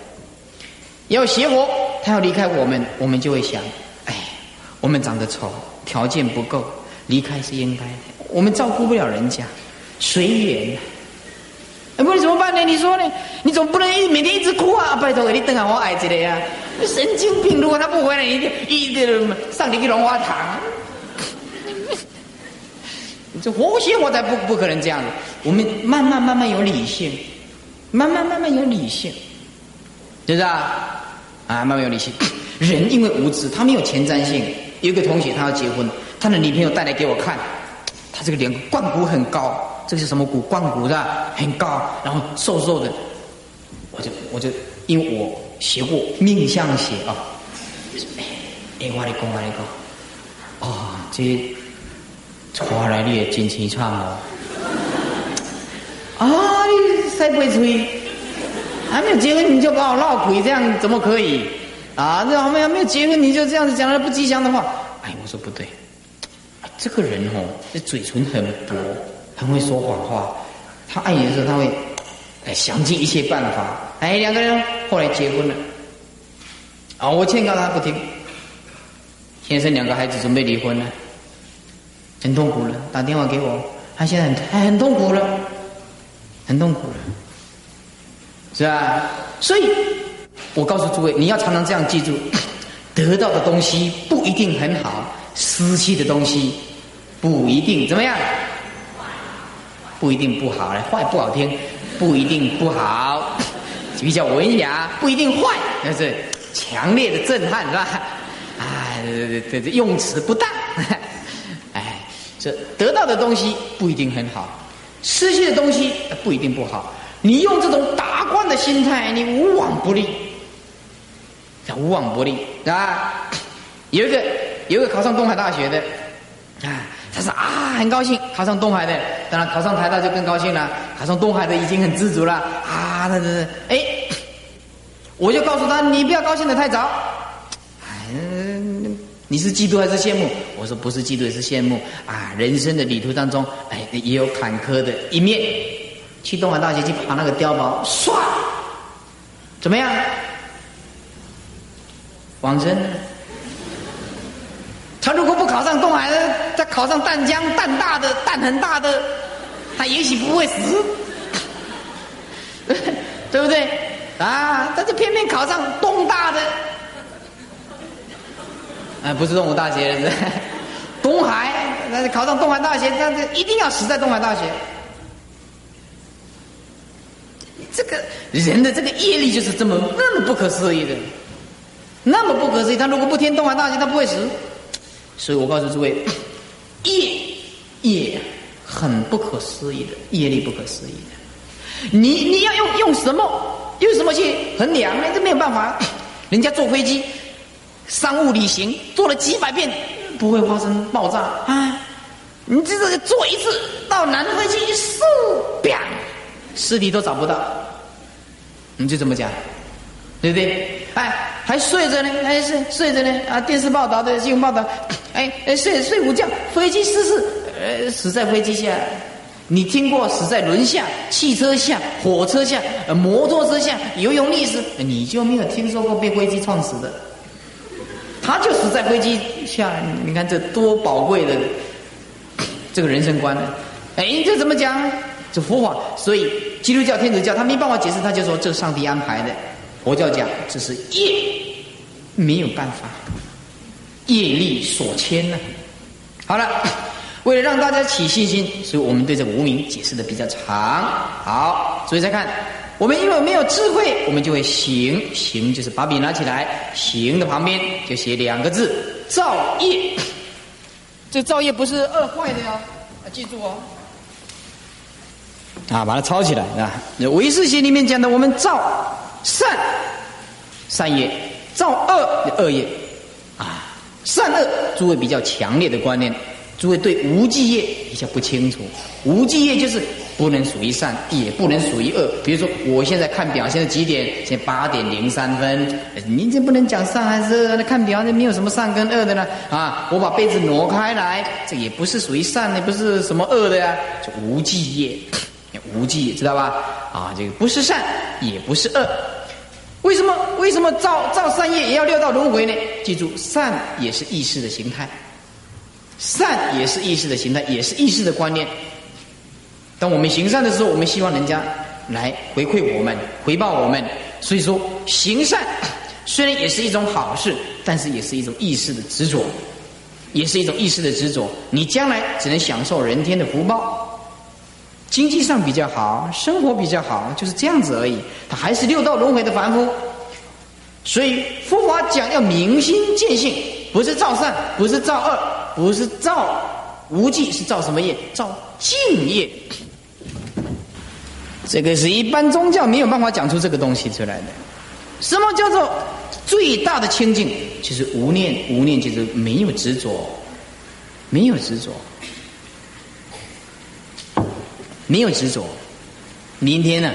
[SPEAKER 2] 要邪火，他要离开我们，我们就会想，哎，我们长得丑，条件不够，离开是应该的，我们照顾不了人家，随缘。那不然怎么办呢？你说呢？你总不能一每天一直哭啊！拜托，你等下我爱一个呀！神经病！如果他不回来，一定一定上你去龙华堂。<laughs> 这活些我才不不可能这样子。我们慢慢慢慢有理性，慢慢慢慢有理性，是不是啊？啊，慢慢有理性。人因为无知，他没有前瞻性。有一个同学他要结婚，他的女朋友带来给我看，他这个脸冠骨很高。这是什么骨？冠骨的，很高，然后瘦瘦的。我就我就因为我学过命相学啊，哎，我来讲，我来讲，啊，这传来你的真凄惨哦！啊，你塞不吹，还没有结婚你就把我闹鬼，这样怎么可以？啊，这还没还没有结婚你就这样子讲了不吉祥的话。哎，我说不对，这个人哦，这嘴唇很薄。很会说谎话，他爱你的时候，他会哎想尽一切办法。哎，两个人后来结婚了，啊，我劝告他不听，先生两个孩子准备离婚了，很痛苦了，打电话给我，他现在很很痛苦了，很痛苦了，是吧？所以，我告诉诸位，你要常常这样记住：得到的东西不一定很好，失去的东西不一定怎么样，不一定不好，坏不好听，不一定不好，<laughs> 比较文雅，不一定坏，但是强烈的震撼，是吧？<laughs> 啊，这这用词不当。<laughs> 哎这得到的东西不一定很好，失去的东西不一定不好。你用这种达观的心态，你无往不利，无往不利啊！有一个有一个考上东海大学的啊，他说啊，很高兴考上东海的，当然考上台大就更高兴了。考上东海的已经很知足了啊，那那哎，我就告诉他，你不要高兴的太早。哎你是嫉妒还是羡慕？我说不是嫉妒，是羡慕啊！人生的旅途当中，哎，也有坎坷的一面。去东海大学去爬那个碉堡，唰，怎么样？往生。他如果不考上东海的，他考上淡江，蛋大的，蛋很大的，他也许不会死，<laughs> 对不对？啊，他就偏偏考上东大的。哎，不是东吴大学，是 <laughs> 东海。那考上东海大学，那这一定要死在东海大学。这个人的这个业力就是这么那么不可思议的，那么不可思议。他如果不填东海大学，他不会死。所以我告诉诸位，业业很不可思议的，业力不可思议的。你你要用用什么用什么去衡量呢？这没有办法。人家坐飞机。商务旅行坐了几百遍不会发生爆炸啊！你这个坐一次到南飞去一嗖，啪，尸体都找不到，你就这么讲，对不对？哎，还睡着呢，还是睡着呢？啊，电视报道的新闻报道，哎哎，睡睡午觉，飞机失事，呃，死在飞机下。你听过死在轮下、汽车下、火车下、摩托车下、游泳溺死，你就没有听说过被飞机撞死的？他就死在飞机下，你看这多宝贵的 <coughs> 这个人生观呢！哎，这怎么讲？这佛法，所以基督教、天主教他没办法解释，他就说这是上帝安排的。佛教讲这是业，没有办法，业力所牵呢。好了，<coughs> 为了让大家起信心，所以我们对这个无名解释的比较长。好，所以再看。我们因为没有智慧，我们就会行行，就是把笔拿起来，行的旁边就写两个字“造业”。<coughs> 这造业不是饿坏的呀，啊，记住哦。啊，把它抄起来啊！唯识学里面讲的，我们造善善业，造恶的恶业啊。善恶，诸位比较强烈的观念，诸位对无记业比较不清楚。无记业就是。不能属于善，也不能属于恶。比如说，我现在看表，现在几点？现在八点零三分。您这不能讲善还是恶？那看表，那没有什么善跟恶的呢？啊，我把被子挪开来，这也不是属于善的，不是什么恶的呀，就无记业，无记业，知道吧？啊，这个不是善，也不是恶。为什么？为什么造造善业也要六道轮回呢？记住，善也是意识的形态，善也是意识的形态，也是意识的观念。当我们行善的时候，我们希望人家来回馈我们、回报我们。所以说，行善 <coughs> 虽然也是一种好事，但是也是一种意识的执着，也是一种意识的执着。你将来只能享受人天的福报，经济上比较好，生活比较好，就是这样子而已。他还是六道轮回的凡夫。所以佛法讲要明心见性，不是造善，不是造恶，不是造无忌，是造什么业？造净业。这个是一般宗教没有办法讲出这个东西出来的。什么叫做最大的清净？就是无念，无念就是没有执着，没有执着，没有执着。明天呢，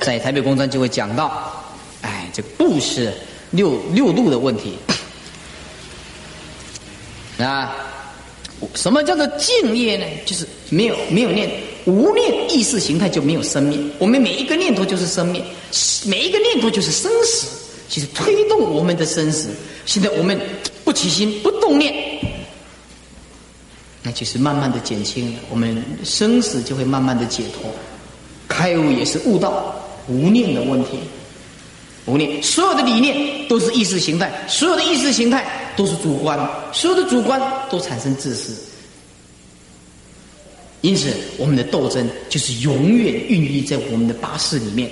[SPEAKER 2] 在台北公专就会讲到，哎，这布施六六度的问题啊。什么叫做敬业呢？就是没有没有念。无念意识形态就没有生命，我们每一个念头就是生命，每一个念头就是生死，其实推动我们的生死。现在我们不起心不动念，那就是慢慢的减轻，我们生死就会慢慢的解脱，开悟也是悟道无念的问题。无念，所有的理念都是意识形态，所有的意识形态都是主观，所有的主观都产生自私。因此，我们的斗争就是永远孕育在我们的八识里面。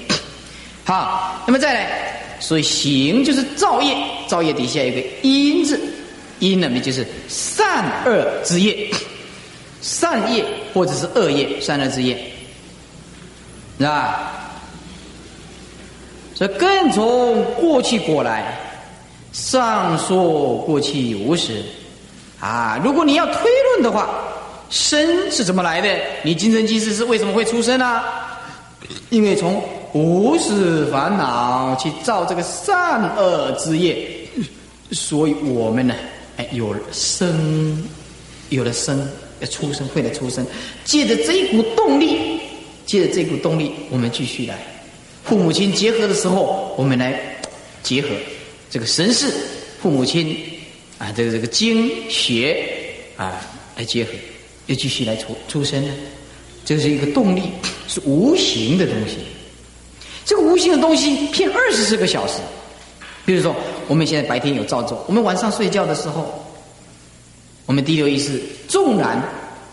[SPEAKER 2] 好，那么再来，所以行就是造业，造业底下有个因字，因呢，么就是善恶之业，善业或者是恶业，善恶之业，是吧？这更从过去过来，上说过去无始，啊，如果你要推论的话，生是怎么来的？你今生今世是为什么会出生呢？因为从无始烦恼去造这个善恶之业，所以我们呢，哎，有了生，有了生，要出生，会了出生，借着这一股动力，借着这股动力，我们继续来。父母亲结合的时候，我们来结合这个神事，父母亲啊，这个这个经学啊来结合，又继续来出出生呢。这是一个动力，是无形的东西。这个无形的东西骗二十四个小时。比如说，我们现在白天有造作，我们晚上睡觉的时候，我们第六意识纵然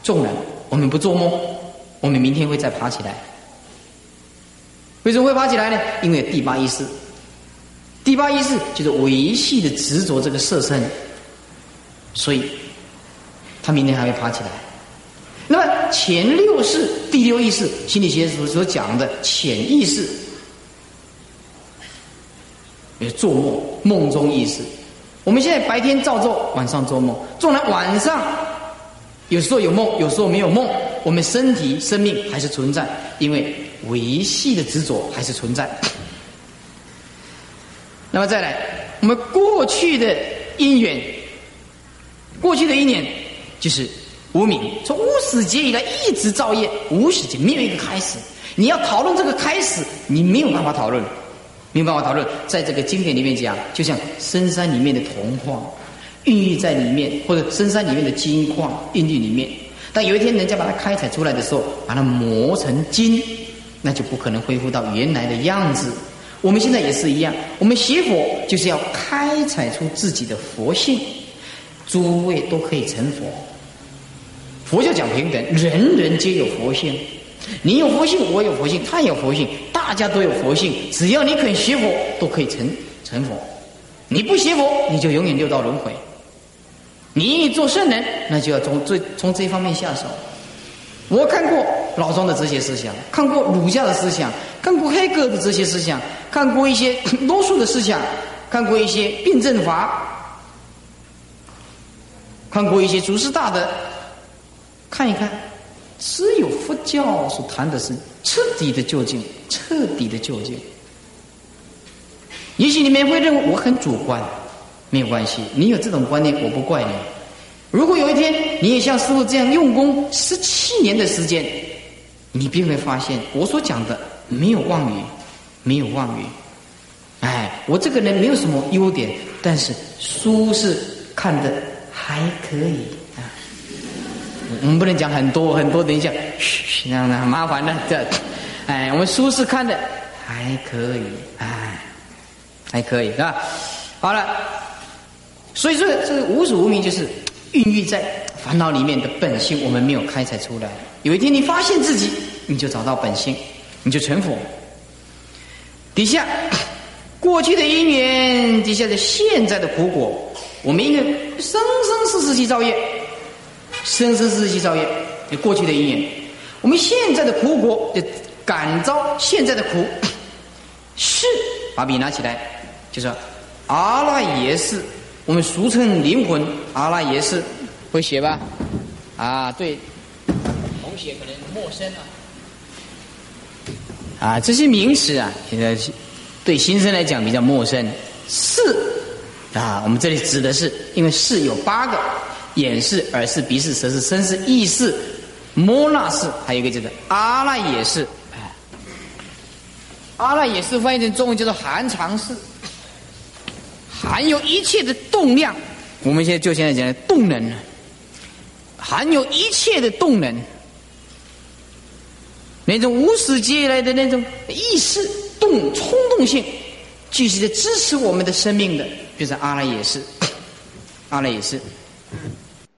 [SPEAKER 2] 纵然我们不做梦，我们明天会再爬起来。为什么会爬起来呢？因为第八意识，第八意识就是维系的执着这个色身，所以他明天还会爬起来。那么前六识、第六意识，心理学所所讲的潜意识，也做梦梦中意识。我们现在白天造作，晚上做梦。纵然晚上有时候有梦，有时候没有梦，我们身体生命还是存在，因为。维系的执着还是存在。那么再来，我们过去的因缘，过去的一年就是无名，从无始劫以来一直造业，无始劫没有一个开始。你要讨论这个开始，你没有办法讨论，明白我讨论。在这个经典里面讲，就像深山里面的铜矿，孕育在里面，或者深山里面的金矿孕育里面。但有一天人家把它开采出来的时候，把它磨成金。那就不可能恢复到原来的样子。我们现在也是一样，我们学佛就是要开采出自己的佛性，诸位都可以成佛。佛教讲平等，人人皆有佛性。你有佛性，我有佛性，他有佛性，大家都有佛性。只要你肯学佛，都可以成成佛。你不学佛，你就永远六道轮回。你愿意做圣人，那就要从最从这方面下手。我看过老庄的哲学思想，看过儒家的思想，看过黑格的哲学思想，看过一些 <coughs> 多数的思想，看过一些辩证法，看过一些祖师大的，看一看，只有佛教所谈的是彻底的究竟，彻底的究竟。也许你们会认为我很主观，没有关系，你有这种观念，我不怪你。如果有一天你也像师傅这样用功十七年的时间，你便会发现我所讲的没有妄语，没有妄语。哎，我这个人没有什么优点，但是书是看的还可以。我们不能讲很多很多，等一下，嘘，这样的很麻烦的。这，哎，我们书是看的还可以，哎，还可以是吧？好了，所以说这个无始无明就是。孕育在烦恼里面的本性，我们没有开采出来。有一天你发现自己，你就找到本性，你就成佛。底下过去的因缘，底下的现在的苦果，我们应该生生世世去造业，生生世世造业。就过去的因缘，我们现在的苦果就感召现在的苦。是，把笔拿起来，就说阿拉也是。我们俗称灵魂，阿拉也是会写吧？啊，对，同学可能陌生啊。啊，这些名词啊，现在对新生来讲比较陌生。是啊，我们这里指的是，因为是有八个：眼视、耳视、鼻视、舌视、身视、意视、摩那视，还有一个叫做阿赖耶识。哎，阿赖耶识翻译成中文叫做含藏识。含有一切的动量，我们现在就现在讲的动能含有一切的动能，那种无始劫来的那种意识动冲动性，继续的支持我们的生命的，就是阿赖耶识，阿赖耶识。